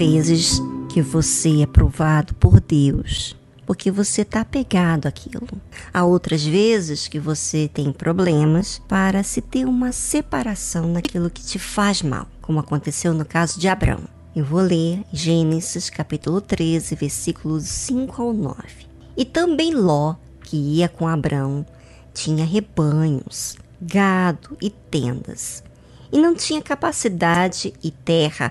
Vezes que você é provado por Deus, porque você está apegado àquilo. Há outras vezes que você tem problemas para se ter uma separação daquilo que te faz mal, como aconteceu no caso de Abraão. Eu vou ler Gênesis capítulo 13, versículos 5 ao 9. E também Ló, que ia com Abraão, tinha rebanhos, gado e tendas, e não tinha capacidade e terra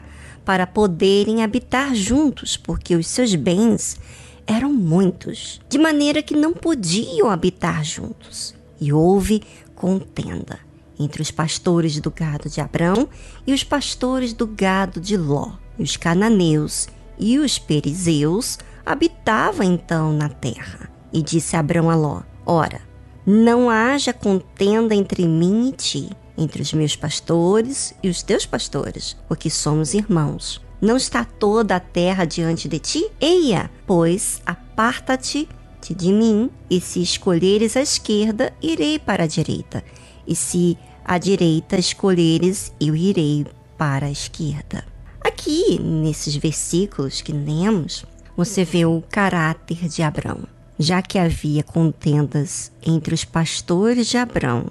para poderem habitar juntos, porque os seus bens eram muitos, de maneira que não podiam habitar juntos. E houve contenda entre os pastores do gado de Abrão e os pastores do gado de Ló. E os cananeus e os perizeus habitavam então na terra. E disse Abrão a Ló: Ora, não haja contenda entre mim e ti, entre os meus pastores e os teus pastores, porque somos irmãos. Não está toda a terra diante de ti? Eia, pois, aparta-te de mim, e se escolheres a esquerda, irei para a direita, e se a direita escolheres, eu irei para a esquerda. Aqui, nesses versículos que lemos, você vê o caráter de Abraão. Já que havia contendas entre os pastores de Abraão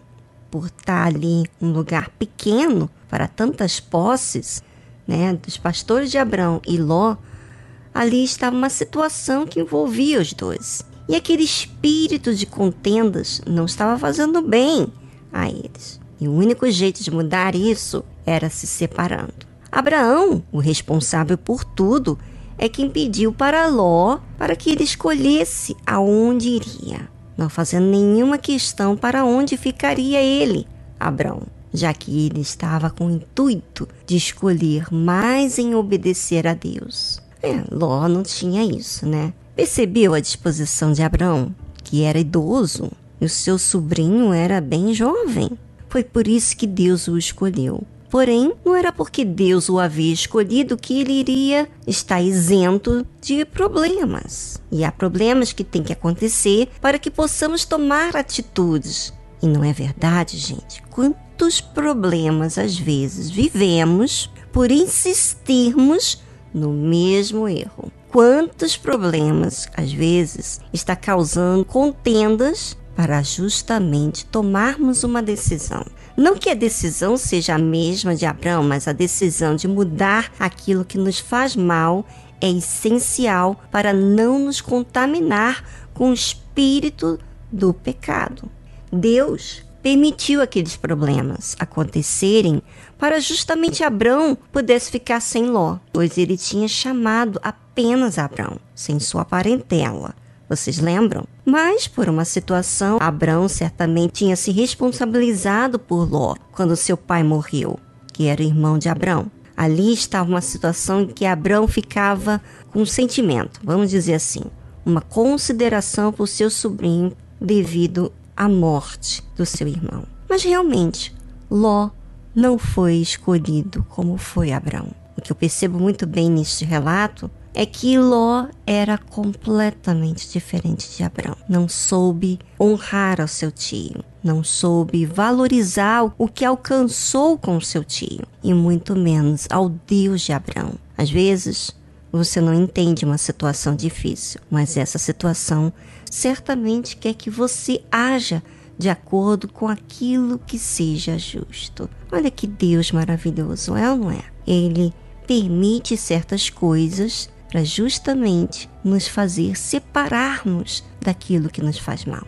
por estar ali um lugar pequeno para tantas posses, né, dos pastores de Abrão e Ló, ali estava uma situação que envolvia os dois. E aquele espírito de contendas não estava fazendo bem a eles. E o único jeito de mudar isso era se separando. Abraão, o responsável por tudo, é quem pediu para Ló para que ele escolhesse aonde iria não fazendo nenhuma questão para onde ficaria ele, Abraão, já que ele estava com o intuito de escolher mais em obedecer a Deus. É, Ló não tinha isso, né? Percebeu a disposição de Abraão, que era idoso, e o seu sobrinho era bem jovem. Foi por isso que Deus o escolheu. Porém, não era porque Deus o havia escolhido que ele iria estar isento de problemas. E há problemas que têm que acontecer para que possamos tomar atitudes. E não é verdade, gente? Quantos problemas às vezes vivemos por insistirmos no mesmo erro? Quantos problemas às vezes está causando contendas para justamente tomarmos uma decisão. Não que a decisão seja a mesma de Abraão, mas a decisão de mudar aquilo que nos faz mal é essencial para não nos contaminar com o espírito do pecado. Deus permitiu aqueles problemas acontecerem para justamente Abraão pudesse ficar sem Ló, pois ele tinha chamado apenas Abraão, sem sua parentela. Vocês lembram? Mas, por uma situação, Abraão certamente tinha se responsabilizado por Ló quando seu pai morreu, que era irmão de Abraão. Ali estava uma situação em que Abraão ficava com um sentimento, vamos dizer assim, uma consideração por seu sobrinho devido à morte do seu irmão. Mas realmente, Ló não foi escolhido como foi Abraão. O que eu percebo muito bem neste relato é que Ló era completamente diferente de Abraão. Não soube honrar ao seu tio, não soube valorizar o que alcançou com o seu tio, e muito menos ao Deus de Abraão. Às vezes, você não entende uma situação difícil, mas essa situação certamente quer que você haja de acordo com aquilo que seja justo. Olha que Deus maravilhoso, é ou não é? Ele permite certas coisas para justamente nos fazer separar-nos daquilo que nos faz mal.